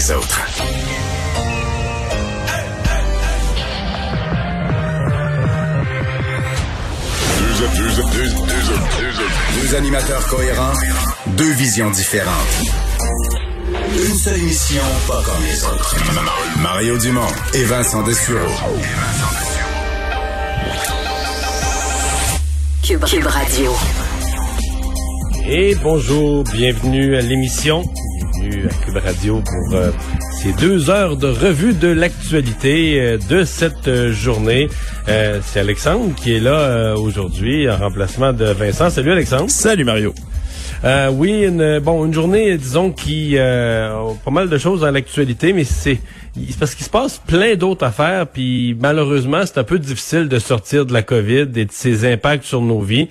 les autres. Deux animateurs cohérents, deux visions différentes. Une seule émission, pas comme les autres. Mario Dumont et Vincent Dessureau. Cube, Cube Radio. Et bonjour, bienvenue à l'émission. Bienvenue à Cube Radio pour euh, ces deux heures de revue de l'actualité euh, de cette euh, journée. C'est Alexandre qui est là aujourd'hui en remplacement de Vincent. Salut Alexandre. Salut Mario. oui, une, bon, une journée, disons, qui a pas mal de choses dans l'actualité, mais c'est parce qu'il se passe plein d'autres affaires, puis malheureusement, c'est un peu difficile de sortir de la COVID et de ses impacts sur nos vies.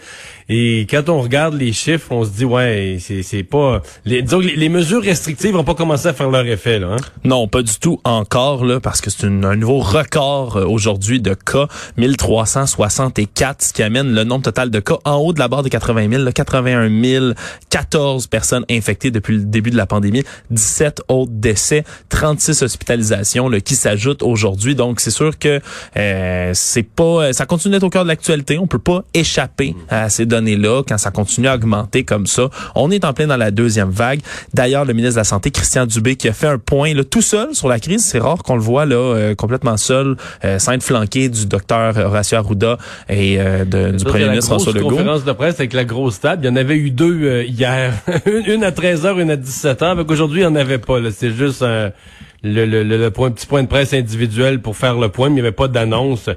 Et quand on regarde les chiffres, on se dit ouais, c'est pas les, disons les, mesures restrictives vont pas commencé à faire leur effet là. Hein? Non, pas du tout encore là, parce que c'est un nouveau record euh, aujourd'hui de cas, 1364, ce qui amène le nombre total de cas en haut de la barre de 80 000, là, 81 014 personnes infectées depuis le début de la pandémie, 17 autres décès, 36 hospitalisations là, qui s'ajoutent aujourd'hui. Donc c'est sûr que euh, c'est pas, ça continue d'être au cœur de l'actualité. On peut pas échapper à ces données là quand ça continue à augmenter comme ça, on est en plein dans la deuxième vague. D'ailleurs, le ministre de la Santé, Christian Dubé, qui a fait un point là, tout seul sur la crise, c'est rare qu'on le voit là euh, complètement seul, euh, sans être flanqué du docteur Horacio Arruda et euh, de, du premier ministre François Legault. conférence de presse avec la grosse table, il y en avait eu deux euh, hier, une à 13h, une à 17h, aujourd'hui il n'y en avait pas. C'est juste le, le, le, point, petit point de presse individuel pour faire le point, mais il n'y avait pas d'annonce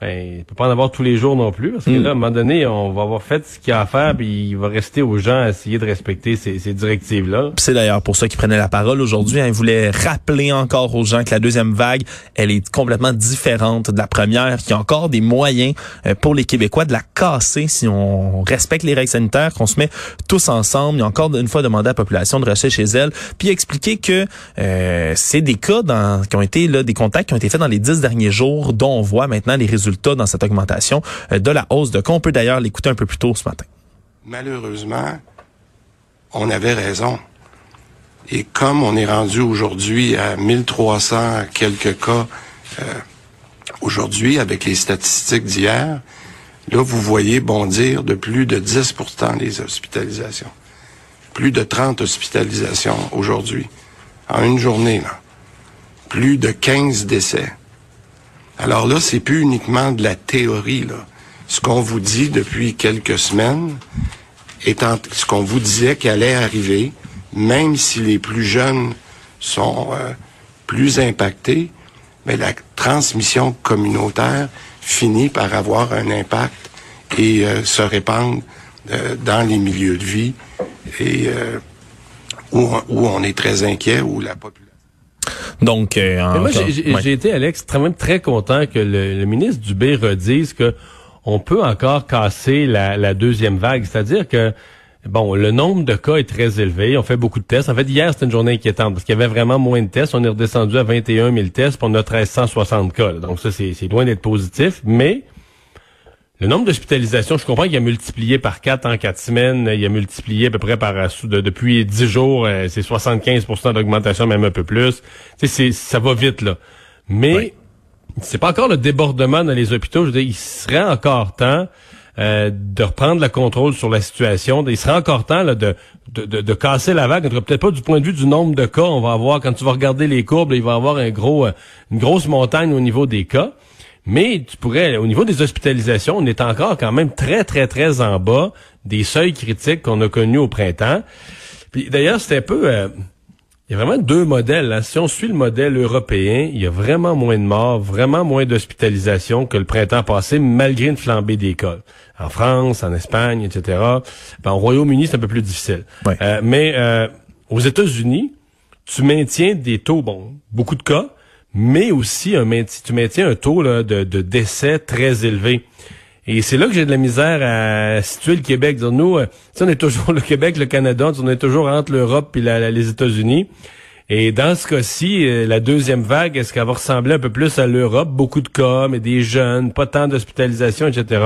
ben, il peut pas en avoir tous les jours non plus, parce que hmm. là, à un moment donné, on va avoir fait ce qu'il y a à faire, puis il va rester aux gens à essayer de respecter ces, ces directives-là. C'est d'ailleurs pour ça qu'il prenait la parole aujourd'hui. Hein. Il voulait rappeler encore aux gens que la deuxième vague, elle est complètement différente de la première, qu'il y a encore des moyens euh, pour les Québécois de la casser si on respecte les règles sanitaires, qu'on se met tous ensemble. Il a encore une fois demandé à la population de rester chez elle, puis expliquer que euh, c'est des cas dans, qui ont été là, des contacts qui ont été faits dans les dix derniers jours, dont on voit maintenant les résultats dans cette augmentation euh, de la hausse de cas. On peut d'ailleurs l'écouter un peu plus tôt ce matin. Malheureusement, on avait raison. Et comme on est rendu aujourd'hui à 1300 quelques cas euh, aujourd'hui avec les statistiques d'hier, là, vous voyez bondir de plus de 10% les hospitalisations. Plus de 30 hospitalisations aujourd'hui. En une journée, là. Plus de 15 décès. Alors là, c'est plus uniquement de la théorie. Là. Ce qu'on vous dit depuis quelques semaines, étant ce qu'on vous disait qu'il allait arriver, même si les plus jeunes sont euh, plus impactés, mais la transmission communautaire finit par avoir un impact et euh, se répandre euh, dans les milieux de vie et où, où, on est très inquiet, où la population donc, euh, moi, j'ai été, Alex, très, même très content que le, ministre Dubé redise que on peut encore casser la, deuxième vague. C'est-à-dire que Bon, le nombre de cas est très élevé. On fait beaucoup de tests. En fait, hier, c'était une journée inquiétante parce qu'il y avait vraiment moins de tests. On est redescendu à 21 000 tests pour notre 1360 cas. Donc ça, c'est loin d'être positif. Mais le nombre d'hospitalisations, je comprends qu'il a multiplié par quatre en quatre semaines. Il a multiplié à peu près par depuis dix jours, euh, c'est 75% d'augmentation, même un peu plus. C'est, ça va vite, là. Mais c'est pas encore le débordement dans les hôpitaux. Je veux dire, il serait encore temps euh, de reprendre le contrôle sur la situation. Il serait encore temps là, de, de, de, casser la vague. Peut-être pas du point de vue du nombre de cas. On va avoir, quand tu vas regarder les courbes, il va y avoir un gros, euh, une grosse montagne au niveau des cas. Mais tu pourrais, au niveau des hospitalisations, on est encore quand même très, très, très en bas des seuils critiques qu'on a connus au printemps. Puis d'ailleurs, c'est un peu... Euh, il y a vraiment deux modèles. Là. Si on suit le modèle européen, il y a vraiment moins de morts, vraiment moins d'hospitalisations que le printemps passé, malgré une flambée des cas. En France, en Espagne, etc. Ben, au Royaume-Uni, c'est un peu plus difficile. Euh, mais euh, aux États-Unis, tu maintiens des taux, bon, beaucoup de cas, mais aussi un tu maintiens un taux de, de décès très élevé. Et c'est là que j'ai de la misère à situer le Québec. nous, euh, on est toujours le Québec, le Canada, on est toujours entre l'Europe et les États-Unis. Et dans ce cas-ci, euh, la deuxième vague, est-ce qu'elle va ressembler un peu plus à l'Europe? Beaucoup de cas, mais des jeunes, pas tant d'hospitalisation, etc.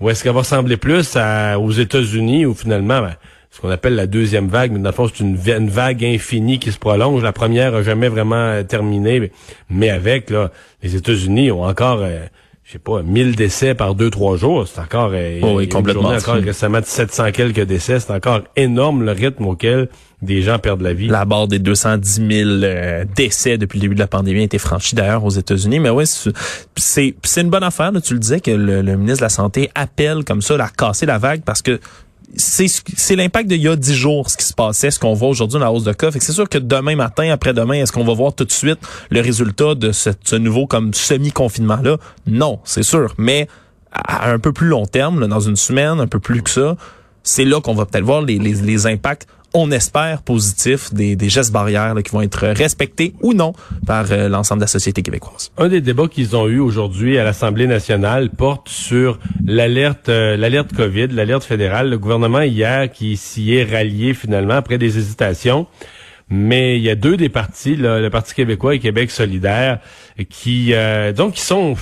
Ou est-ce qu'elle va ressembler plus aux États-Unis où finalement, ben, ce qu'on appelle la deuxième vague, mais dans le fond, c'est une, vague infinie qui se prolonge. La première a jamais vraiment euh, terminé, mais, avec, là, les États-Unis ont encore, euh, je sais pas, 1000 décès par deux, trois jours. C'est encore, euh, oh oui, complètement. encore récemment 700 quelques décès. C'est encore énorme le rythme auquel des gens perdent la vie. La barre des 210 000 euh, décès depuis le début de la pandémie a été franchie d'ailleurs aux États-Unis. Mais oui, c'est une bonne affaire. tu le disais que le, le ministre de la Santé appelle comme ça à casser la vague parce que c'est l'impact d'il y a dix jours, ce qui se passait, ce qu'on voit aujourd'hui dans la hausse de cas. c'est sûr que demain matin, après-demain, est-ce qu'on va voir tout de suite le résultat de ce, nouveau comme semi-confinement-là? Non, c'est sûr. Mais à un peu plus long terme, dans une semaine, un peu plus que ça, c'est là qu'on va peut-être voir les, les, les impacts on espère, positif des, des gestes barrières qui vont être respectés ou non par euh, l'ensemble de la société québécoise. Un des débats qu'ils ont eu aujourd'hui à l'Assemblée nationale porte sur l'alerte euh, l'alerte COVID, l'alerte fédérale. Le gouvernement hier qui s'y est rallié finalement après des hésitations. Mais il y a deux des partis, le Parti québécois et Québec solidaire, qui euh, donc qui sont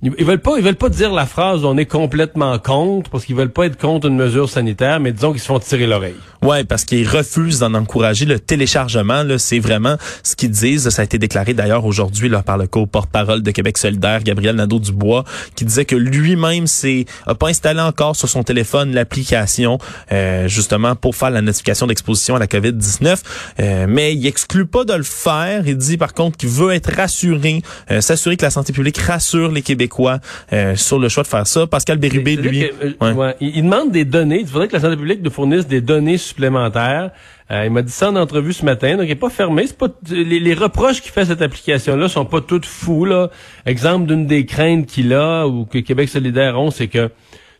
ils veulent pas, ils veulent pas dire la phrase on est complètement contre parce qu'ils veulent pas être contre une mesure sanitaire, mais disons qu'ils se font tirer l'oreille. Ouais, parce qu'ils refusent d'en encourager le téléchargement. Là, c'est vraiment ce qu'ils disent. Ça a été déclaré d'ailleurs aujourd'hui là par le co-porte-parole de Québec solidaire, Gabriel Nadeau-Dubois, qui disait que lui-même c'est a pas installé encore sur son téléphone l'application euh, justement pour faire la notification d'exposition à la COVID-19, euh, mais il exclut pas de le faire. Il dit par contre qu'il veut être rassuré, euh, s'assurer que la santé publique rassure les Québécois euh, sur le choix de faire ça. Pascal Bérubé, lui... Euh, il, demande des données. Il faudrait que la santé publique nous fournisse des données supplémentaires. Euh, il m'a dit ça en entrevue ce matin, donc il n'est pas fermé. C'est pas les, reproches qu'il fait à cette application-là sont pas toutes fous. Là. Exemple d'une des craintes qu'il a ou que Québec solidaire ont, c'est que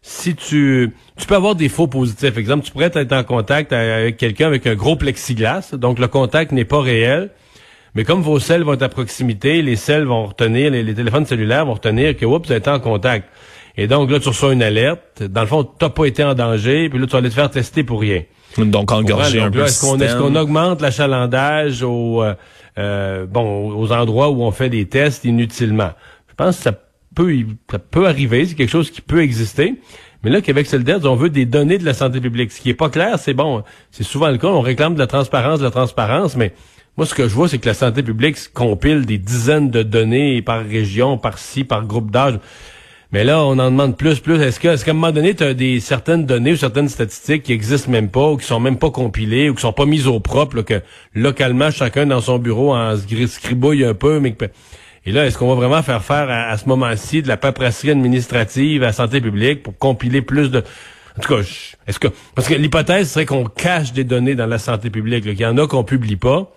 si tu tu peux avoir des faux positifs. Exemple, tu pourrais être en contact avec quelqu'un avec un gros plexiglas, donc le contact n'est pas réel. Mais comme vos selles vont être à proximité, les selles vont retenir, les, téléphones cellulaires vont retenir que oups, vous êtes en contact. Et donc là, tu reçois une alerte. Dans le fond, tu n'as pas été en danger, puis là, tu vas aller te faire tester pour rien. Donc engorger un peu Est-ce qu'on est qu'on augmente l'achalandage aux, euh, euh, bon, aux endroits où on fait des tests inutilement? Je pense que ça peut, ça peut arriver, c'est quelque chose qui peut exister. Mais là, Québec solidaire, on veut des données de la santé publique. Ce qui est pas clair, c'est bon, c'est souvent le cas, on réclame de la transparence, de la transparence, mais moi, ce que je vois, c'est que la santé publique compile des dizaines de données par région, par ci, par groupe d'âge. Mais là, on en demande plus, plus. Est-ce que, est-ce qu'à un moment donné, tu as des certaines données ou certaines statistiques qui existent même pas, ou qui sont même pas compilées, ou qui sont pas mises au propre, que localement, chacun dans son bureau en scribouille un peu, mais et là, est-ce qu'on va vraiment faire faire à, ce moment-ci de la paperasserie administrative à la santé publique pour compiler plus de... En tout cas, est-ce que... Parce que l'hypothèse serait qu'on cache des données dans la santé publique, qu'il y en a qu'on publie pas.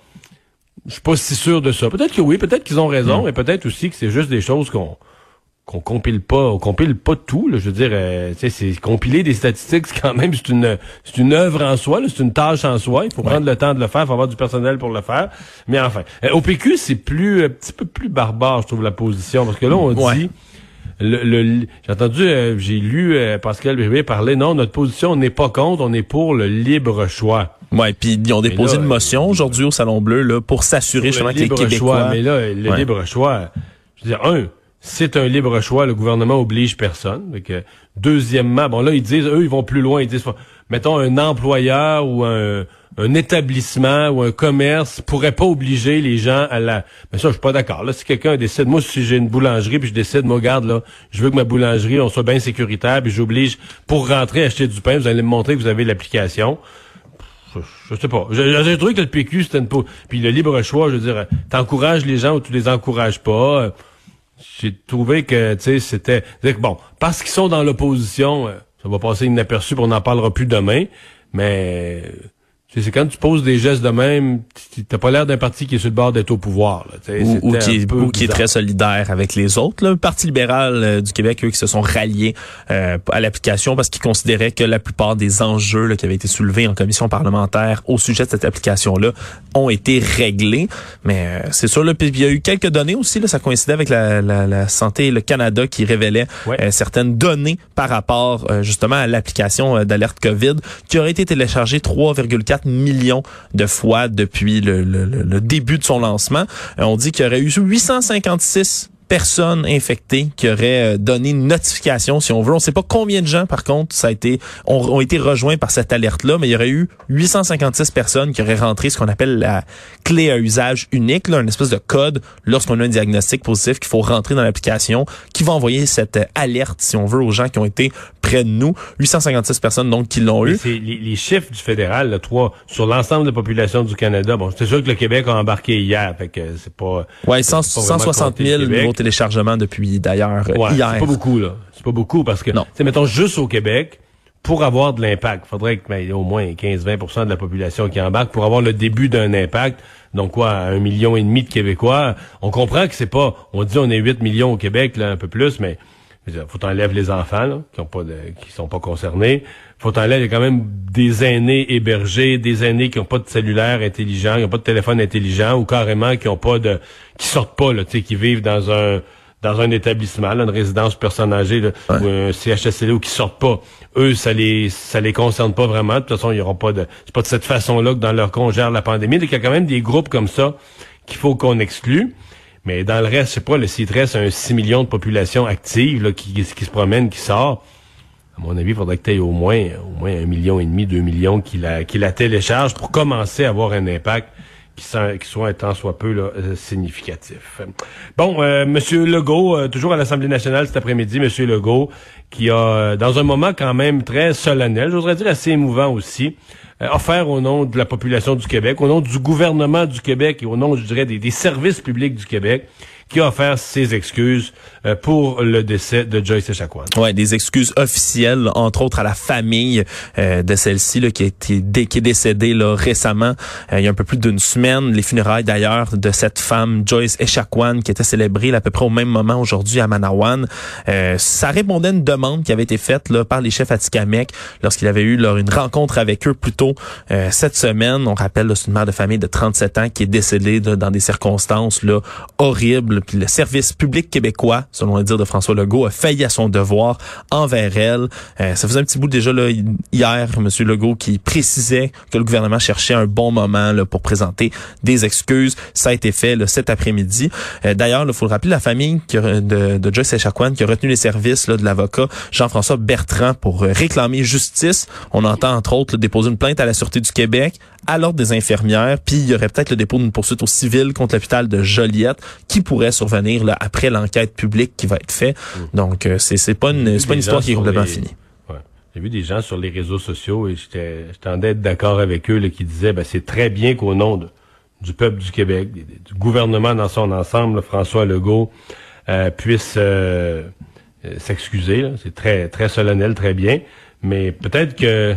Je suis pas si sûr de ça. Peut-être que oui, peut-être qu'ils ont raison, hmm. mais peut-être aussi que c'est juste des choses qu'on qu'on compile pas, on compile pas tout. Là, je veux dire, euh, c'est compiler des statistiques, c'est quand même c'est une c'est une œuvre en soi, c'est une tâche en soi. Il faut prendre le temps de le faire, il faut avoir du personnel pour le faire. Mais enfin, euh, au PQ, c'est plus un petit peu plus barbare, je trouve la position, parce que là on dit le, j'ai entendu, euh, j'ai lu Pascal Bébé parler. Non, notre position, on n'est pas contre, on est pour le libre choix. Ouais, puis ils ont déposé une motion aujourd'hui au Salon Bleu là pour s'assurer justement que les Québécois. Choix, mais là, le libre choix, je veux dire, un, c'est un libre choix, le gouvernement oblige personne. Donc, deuxièmement, bon là ils disent, eux ils vont plus loin, ils disent, mettons un employeur ou un, un établissement ou un commerce pourrait pas obliger les gens à la. Mais ça, je suis pas d'accord. Là, si quelqu'un décide, moi, si j'ai une boulangerie puis je décide, moi, regarde là, je veux que ma boulangerie on soit bien sécuritaire, puis j'oblige pour rentrer acheter du pain, vous allez me montrer que vous avez l'application je, sais pas. J'ai trouvé que le PQ, c'était une... Puis le libre choix, je veux dire, t'encourages les gens ou tu les encourages pas. J'ai trouvé que, tu sais, c'était... Bon, parce qu'ils sont dans l'opposition, euh, ça va passer inaperçu, on n'en parlera plus demain, mais c'est quand tu poses des gestes de même, t'as pas l'air d'un parti qui est sur le bord d'être au pouvoir. Là, ou, qui, est, très solidaire avec les autres. Le Parti libéral euh, du Québec, eux, qui se sont ralliés euh, à l'application parce qu'ils considéraient que la plupart des enjeux là, qui avaient été soulevés en commission parlementaire au sujet de cette application-là ont été réglés. Mais euh, c'est sûr, là, il y a eu quelques données aussi. Là, ça coïncidait avec la, la, la santé le Canada qui révélait certaines données par rapport justement à l'application d'alerte COVID qui aurait été téléchargée 3,4 millions de fois depuis le, début de son lancement. Euh, on dit qu'il y aurait eu 856 personnes infectées qui auraient euh, donné une notification, si on veut. On ne sait pas combien de gens, par contre, ça a été ont, été rejoints par cette alerte-là, mais il y aurait eu 856 personnes qui auraient rentré ce qu'on appelle la clé à usage unique, là, une espèce de code lorsqu'on a un diagnostic positif qu'il faut rentrer dans l'application, qui va envoyer cette alerte, si on veut, aux gens qui ont été près de nous. 856 personnes donc qui l'ont eu. Les, les, chiffres du fédéral, là, trois sur l'ensemble de la population du Canada. Bon, c'est sûr que le Québec a embarqué hier, fait que c'est pas. Ouais, 160 000 nouveaux téléchargements depuis d'ailleurs ouais, hier. C'est pas beaucoup là. C'est pas beaucoup parce que, c'est mettons juste au Québec. Pour avoir de l'impact, faudrait que ben, au moins 15-20% de la population qui embarque pour avoir le début d'un impact. Donc quoi, un million et demi de Québécois. On comprend que c'est pas. On dit on est 8 millions au Québec, là, un peu plus, mais faut t'enlèves les enfants là, qui ont pas de, qui sont pas concernés. Faut t'enlèves quand même des aînés hébergés, des aînés qui ont pas de cellulaire intelligent, qui ont pas de téléphone intelligent ou carrément qui ont pas de, qui sortent pas là, tu sais, qui vivent dans un dans un établissement, là, une résidence personne âgée ou un CHSLD ou qui sortent pas. Eux, ça les ça les concerne pas vraiment. De toute façon, il y aura pas de c'est pas de cette façon-là que dans leur con la pandémie. Donc, il y a quand même des groupes comme ça qu'il faut qu'on exclue. Mais dans le reste, je sais pas, le s'il reste un 6 millions de population active là, qui, qui, se promène, qui sort, mon avis, il faudrait que tu aies au moins, au moins un million et demi, deux millions qui la, qui la télécharge pour commencer à avoir un impact qui soit, qui soit un tant soit peu là, euh, significatif. Bon, euh, Monsieur Legault, euh, toujours à l'Assemblée nationale cet après-midi, Monsieur Legault, qui a, dans un moment quand même très solennel, j'oserais dire assez émouvant aussi, euh, offert au nom de la population du Québec, au nom du gouvernement du Québec et au nom, je dirais, des services publics du Québec, qui a offert ses excuses euh, pour le décès de Joyce Echaquan. Ouais, des excuses officielles, entre autres à la famille euh, de celle-ci qui, été qui est décédée là, récemment, euh, il y a un peu plus d'une semaine. Les funérailles d'ailleurs de cette femme, Joyce Echaquan, qui était célébrée à peu près au même moment aujourd'hui à Manawan. ça répondait à une demande qui avait été faite là, par les chefs Atikamek lorsqu'il avait eu là, une rencontre avec eux plus tôt cette semaine. On rappelle, c'est une mère de famille de 37 ans qui est décédée dans des circonstances là, horribles le service public québécois, selon le dire de François Legault, a failli à son devoir envers elle. Euh, ça faisait un petit bout déjà là, hier, M. Legault, qui précisait que le gouvernement cherchait un bon moment pour présenter des excuses. Ça a été fait là, cet après-midi. Euh, D'ailleurs, il faut le rappeler, la famille de, de Joyce Echaquan qui a retenu les services là, de l'avocat Jean-François Bertrand pour euh, réclamer justice. On entend entre autres déposer une plainte à la Sûreté du Québec, à l'ordre des infirmières, puis il y aurait peut-être le dépôt d'une poursuite au civil contre l'hôpital de Joliette qui pourrait survenir là, après l'enquête publique qui va être faite. Mm. Donc euh, c'est c'est pas une c'est pas une histoire qui est complètement finie. J'ai vu des gens sur les réseaux sociaux et j'étais tendais être d'accord avec eux là, qui disaient ben c'est très bien qu'au nom du peuple du Québec, du gouvernement dans son ensemble, François Legault euh, puisse euh, s'excuser. C'est très très solennel, très bien. Mais peut-être que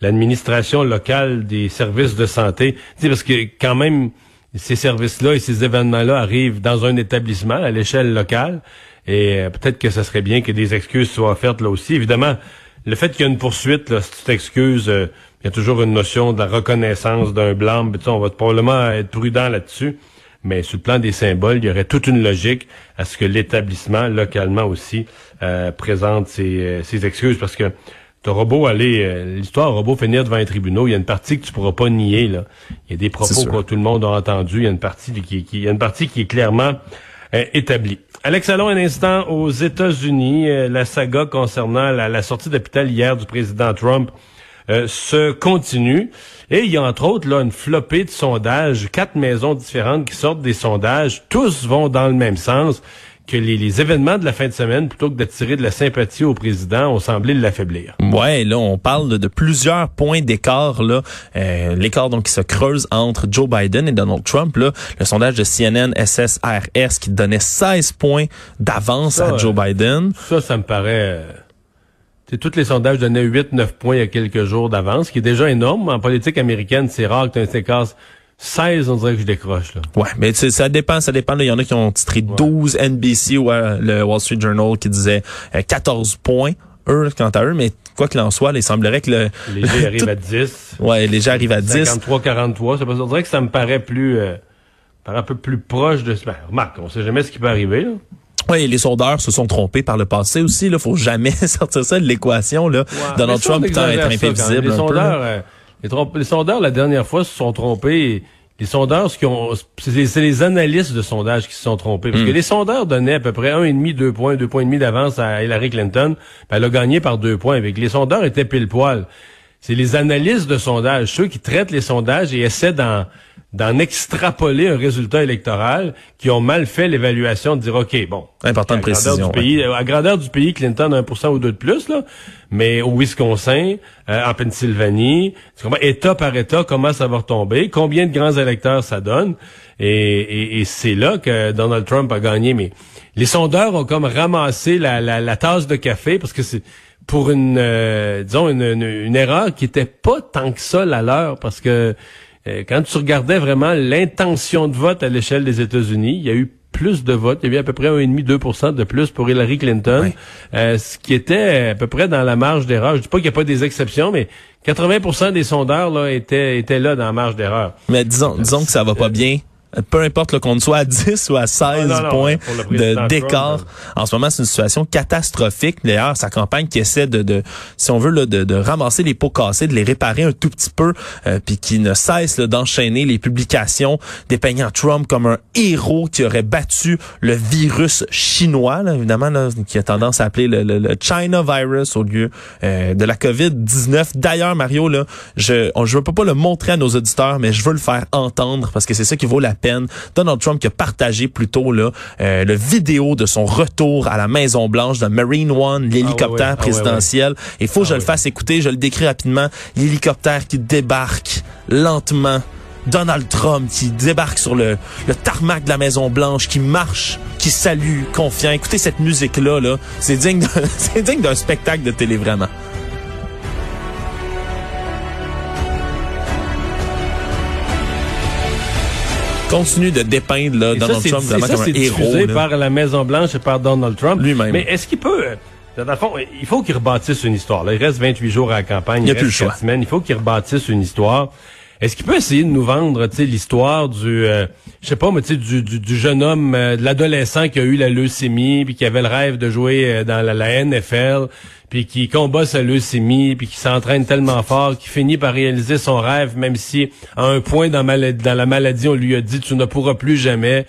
l'administration locale des services de santé. parce que quand même, ces services-là et ces événements-là arrivent dans un établissement à l'échelle locale. Et euh, peut-être que ce serait bien que des excuses soient offertes là aussi. Évidemment, le fait qu'il y a une poursuite, là, si tu euh, il y a toujours une notion de la reconnaissance d'un blâme. On va probablement être prudent là-dessus. Mais sur le plan des symboles, il y aurait toute une logique à ce que l'établissement, localement aussi, euh, présente ses, ses excuses. Parce que T'as robot aller, euh, l'histoire robot finir devant les tribunaux, il y a une partie que tu pourras pas nier, là. Il y a des propos que tout le monde a entendu, il y a une partie qui, qui il y a une partie qui est clairement euh, établie. Alex, allons un instant aux États-Unis. Euh, la saga concernant la, la sortie d'hôpital hier du président Trump se continue. Et il y a entre autres là une flopée de sondages, quatre maisons différentes qui sortent des sondages. Tous vont dans le même sens que les, événements de la fin de semaine, plutôt que d'attirer de la sympathie au président, ont semblé l'affaiblir. Ouais, là, on parle de, plusieurs points d'écart, là. Euh, l'écart, donc, qui se creuse entre Joe Biden et Donald Trump, là. Le sondage de CNN SSRS qui donnait 16 points d'avance à Joe Biden. Ça, ça me paraît... Euh, tous les sondages donnaient 8-9 points il y a quelques jours d'avance, qui est déjà énorme. En politique américaine, c'est rare que tu aies un 16, on dirait que je décroche. Là. Ouais, mais ça dépend, ça dépend. Il y en a qui ont titré 12 NBC ou euh, le Wall Street Journal qui disait 14 euh, points. Eux, quant à eux, mais quoi qu'il en soit, il semblerait que le... Léger arrive à 10. Ouais, léger arrive à 10. 53-43, on dirait que ça me paraît plus... Euh, paraît un peu plus proche de... Ben, remarque, on sait jamais ce qui peut arriver, là. Oui, les sondeurs se sont trompés par le passé aussi. Il faut jamais sortir ça de l'équation. Là. Donald ça, Trump être imprévisible. Les sondeurs, les, sondeurs, la dernière fois, se sont trompés. les sondeurs, ce qui ont, c'est les analystes de sondage qui se sont trompés. Parce que hmm. les sondeurs donnaient à peu près un et demi, deux points, deux points et demi d'avance à Hillary Clinton. elle a gagné par deux points. Avec les sondeurs étaient pile poil. C'est les analystes de sondage, ceux qui traitent les sondages et essaient d'en d'en extrapoler un résultat électoral qui ont mal fait l'évaluation de dire OK, bon, importante précision. Du pays, À grandeur du pays, Clinton a 1% ou deux de plus là, mais au Wisconsin, euh, en Pennsylvanie, État par État, comment ça va retomber, combien de grands électeurs ça donne, et, et, c'est là que Donald Trump a gagné. Mais les sondeurs ont comme ramassé la, la, la tasse de café parce que c'est pour une, euh, disons, une, une, erreur qui était pas tant que ça la leur, parce que euh, quand tu regardais vraiment l'intention de vote à l'échelle des États-Unis, il y a eu plus de votes. Il y a eu à peu près 1,5-2 de plus pour Hillary Clinton, euh, ce qui était à peu près dans la marge d'erreur. Je dis pas qu'il n'y a pas des exceptions, mais 80 des sondeurs là, étaient, étaient là dans la marge d'erreur. Mais disons, disons que ça va pas bien peu importe qu'on soit à 10 ou à 16 ah, points de d'écart. En ce moment, c'est une situation catastrophique. D'ailleurs, sa campagne qui essaie de, de si on veut, là, de, de, ramasser les pots cassés, de les réparer un tout petit peu, euh, puis qui ne cesse d'enchaîner les publications dépeignant Trump comme un héros qui aurait battu le virus chinois, là, évidemment, là, qui a tendance à appeler le, le, China virus au lieu euh, de la COVID-19. D'ailleurs, Mario, là, je ne veux pas le montrer à nos auditeurs, mais je veux le faire entendre parce que c'est ça qui vaut la peine. Donald Trump qui a partagé plutôt là euh, le vidéo de son retour à la Maison Blanche de Marine One, l'hélicoptère ah présidentiel. Il faut que je le fasse écouter, je le décris rapidement. L'hélicoptère qui débarque lentement. Donald Trump qui débarque sur le, le tarmac de la Maison Blanche, qui marche, qui salue, confiant. Écoutez cette musique là, là, c'est digne d'un spectacle de télé vraiment. Continue de dépeindre là, Donald Trump vraiment comme un héros. par la Maison Blanche et par Donald Trump lui-même. Mais est-ce qu'il peut euh, dans le fond, il faut qu'il rebâtisse une histoire. Là, il reste 28 jours à la campagne. Il, il a plus le choix. Semaines. Il faut qu'il rebâtisse une histoire. Est-ce qu'il peut essayer de nous vendre l'histoire du, euh, je sais pas, mais du, du, du jeune homme, euh, de l'adolescent qui a eu la leucémie, puis qui avait le rêve de jouer euh, dans la, la, NFL, puis qui combat sa leucémie, puis qui s'entraîne tellement fort, qu'il finit par réaliser son rêve, même si à un point dans, la maladie, on lui a dit tu ne pourras plus jamais.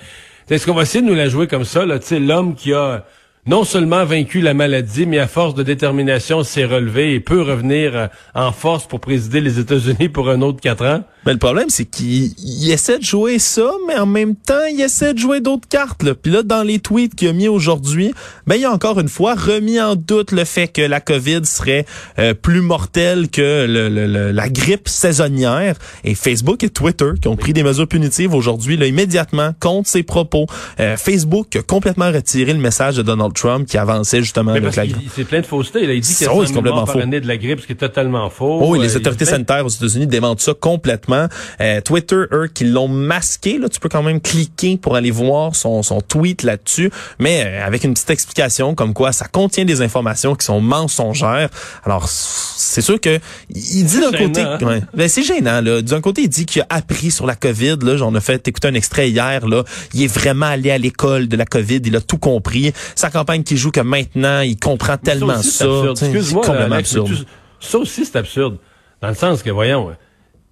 Est-ce qu'on va essayer de nous la jouer comme ça, là, l'homme qui a non seulement vaincu la maladie, mais à force de détermination s'est relevé et peut revenir en force pour présider les États-Unis pour un autre quatre ans? Mais le problème, c'est qu'il essaie de jouer ça, mais en même temps, il essaie de jouer d'autres cartes. Là. Puis là, dans les tweets qu'il a mis aujourd'hui, ben, il a encore une fois remis en doute le fait que la COVID serait euh, plus mortelle que le, la grippe saisonnière. Et Facebook et Twitter, qui ont pris des mesures punitives aujourd'hui, là, immédiatement, contre ses propos. Euh, Facebook a complètement retiré le message de Donald Trump qui avançait justement avec la grippe. C'est plein de fausseté. Il a dit qu'il oh, complètement faux. de la grippe, ce qui est totalement faux. Oh, les euh, autorités sanitaires aux États-Unis démentent ça complètement euh, Twitter, eux, qui l'ont masqué, là, tu peux quand même cliquer pour aller voir son, son tweet là-dessus, mais euh, avec une petite explication comme quoi ça contient des informations qui sont mensongères. Alors, c'est sûr que il dit d'un côté, hein? ouais, ben, c'est gênant là. D'un côté, il dit qu'il a appris sur la COVID. Là, j'en ai fait écouter un extrait hier. Là, il est vraiment allé à l'école de la COVID. Il a tout compris. Sa campagne qui joue que maintenant, il comprend tellement ça. C'est complètement absurde. Ça aussi, c'est absurde. Dans le sens que, voyons,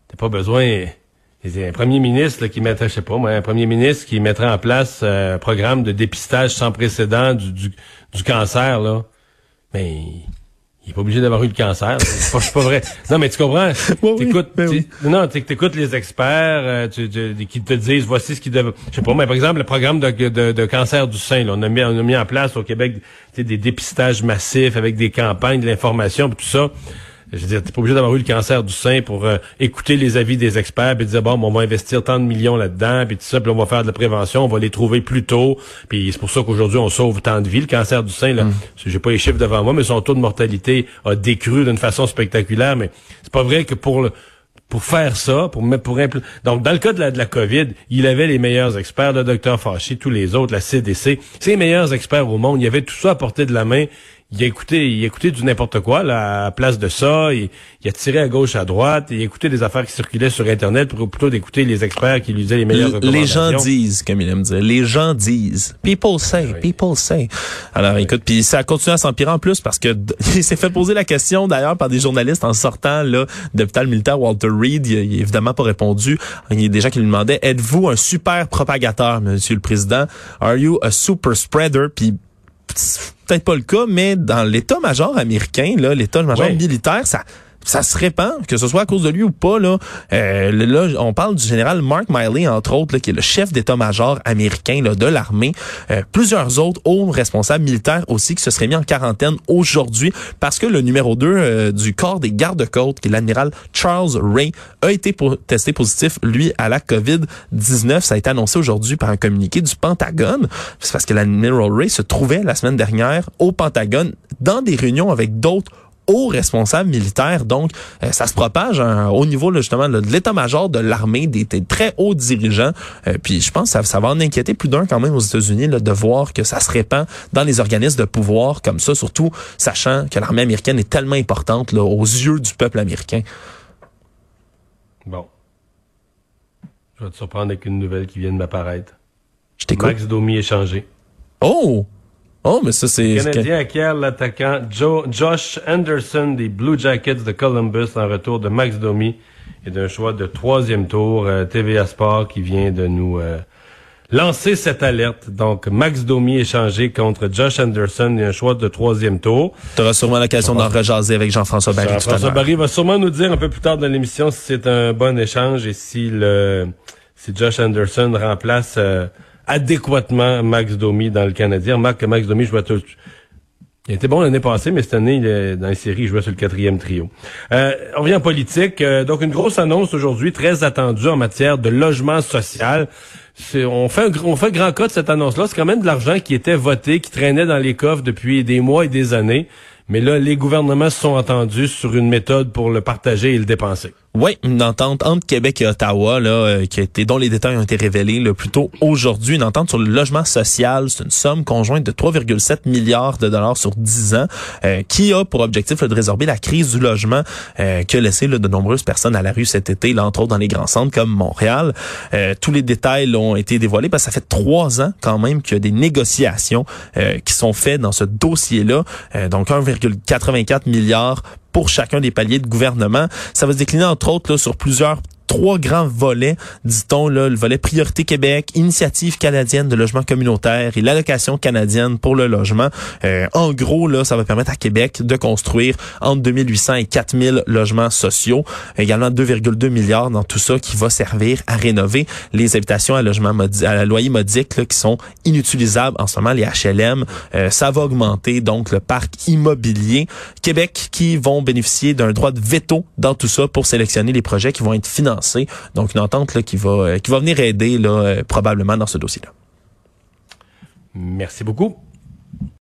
T'as pas besoin. un premier ministre qui mettrait, je sais pas moi, un premier ministre qui mettrait en place euh, un programme de dépistage sans précédent du, du, cancer, là. Mais il est pas obligé d'avoir eu le cancer. C'est pas, pas vrai. Non, mais tu comprends? t'écoutes, ben non, t'écoutes les experts euh, tu, qui te disent voici ce qui devait. Je sais pas, mais par exemple, le programme de, de, de cancer du sein, là, on a mis on a mis en place au Québec des dépistages massifs avec des campagnes, de l'information, tout ça. Je veux dire, t'es pas obligé d'avoir eu le cancer du sein pour euh, écouter les avis des experts puis dire bon, on va investir tant de millions là-dedans puis tout ça, puis on va faire de la prévention, on va les trouver plus tôt. Puis c'est pour ça qu'aujourd'hui on sauve tant de vies. Le cancer du sein, là, mm. j'ai pas les chiffres devant moi, mais son taux de mortalité a décru d'une façon spectaculaire. Mais c'est pas vrai que pour le pour faire ça, pour mettre pour donc dans le cas de la, de la COVID, il avait les meilleurs experts, le docteur Fauci, tous les autres, la CDC, c'est les meilleurs experts au monde. Il y avait tout ça à portée de la main. Il a écouté, il a écouté du n'importe quoi là, à place de ça. Il, a tiré à gauche, à droite. Il a écouté des affaires qui circulaient sur Internet pour plutôt d'écouter les experts qui lui disaient les meilleures recommandations. Les gens disent, comme il aime dire. Les gens disent. People say, people say. Alors, écoute, puis ça continue à s'empirer en plus parce que il s'est fait poser la question d'ailleurs par des journalistes en sortant là d'hôpital militaire Walter Reed. Il, il a évidemment pas répondu. Il y a des gens qui lui demandaient êtes-vous un super propagateur, Monsieur le Président? Are you a super spreader? Puis peut-être pas le cas, mais dans l'état-major américain, là, l'état-major militaire, ça ça se répand, que ce soit à cause de lui ou pas. Là, euh, là on parle du général Mark Miley, entre autres, qui est le chef d'état-major américain de l'armée. Euh, plusieurs autres hauts responsables militaires aussi qui se seraient mis en quarantaine aujourd'hui parce que le numéro 2 euh, du corps des gardes-côtes, qui est l'amiral Charles Ray, a été testé positif, lui, à la COVID-19. Ça a été annoncé aujourd'hui par un communiqué du Pentagone. C'est parce que l'amiral Ray se trouvait la semaine dernière au Pentagone dans des réunions avec d'autres hauts responsables militaires. Donc, euh, ça se propage hein, au niveau justement de l'état-major de l'armée, des, très hauts dirigeants. Euh, puis je pense que ça, ça, va en inquiéter plus d'un quand même aux États-Unis de voir que ça se répand dans les organismes de pouvoir comme ça, surtout sachant que l'armée américaine est tellement importante là, aux yeux du peuple américain. Bon. Je vais te surprendre avec une nouvelle qui vient de m'apparaître. Je t'écoute. Max Domi est changé. Oh! Oh, mais ça, c'est... Le Canadien acquiert l'attaquant Josh Anderson des Blue Jackets de Columbus en retour de Max Domi et d'un choix de troisième tour. Euh, TVA Sport qui vient de nous euh, lancer cette alerte. Donc, Max Domi échangé contre Josh Anderson et un choix de troisième tour. Tu auras sûrement l'occasion d'en rejaser avec Jean-François Barry Jean-François Barry va sûrement nous dire un peu plus tard dans l'émission si c'est un bon échange et si le si Josh Anderson remplace... Euh, adéquatement Max Domi dans le Canadien. Marc, Max Domi jouait tout. Il était bon l'année passée, mais cette année, dans les séries, il jouait sur le quatrième trio. Euh, on revient en politique. Euh, donc, une grosse annonce aujourd'hui, très attendue en matière de logement social. On fait, un, on fait grand cas de cette annonce-là. C'est quand même de l'argent qui était voté, qui traînait dans les coffres depuis des mois et des années. Mais là, les gouvernements se sont entendus sur une méthode pour le partager et le dépenser. Oui, une entente entre Québec et Ottawa, là, euh, qui a été, dont les détails ont été révélés le plus tôt aujourd'hui. Une entente sur le logement social, c'est une somme conjointe de 3,7 milliards de dollars sur 10 ans, euh, qui a pour objectif de résorber la crise du logement euh, qui a laissé de nombreuses personnes à la rue cet été, là, entre autres dans les grands centres comme Montréal. tous les détails ont été dévoilés parce que ça fait trois ans quand même qu'il y a des négociations qui sont faites dans ce dossier-là. donc 1,84 milliards pour chacun des paliers de gouvernement. Ça va se décliner entre autres sur plusieurs trois grands volets, dit-on, là, le volet Priorité Québec, Initiative canadienne de logement communautaire et l'allocation canadienne pour le logement. Euh, en gros, là, ça va permettre à Québec de construire entre 2800 et 4000 logements sociaux. Également 2,2 milliards dans tout ça qui va servir à rénover les habitations à logement à loyer modique là, qui sont inutilisables en ce moment, les HLM. Euh, ça va augmenter donc le parc immobilier. Québec qui vont bénéficier d'un droit de veto dans tout ça pour sélectionner les projets qui vont être financés donc une entente là, qui va euh, qui va venir aider euh, probablement dans ce dossier-là. Merci beaucoup.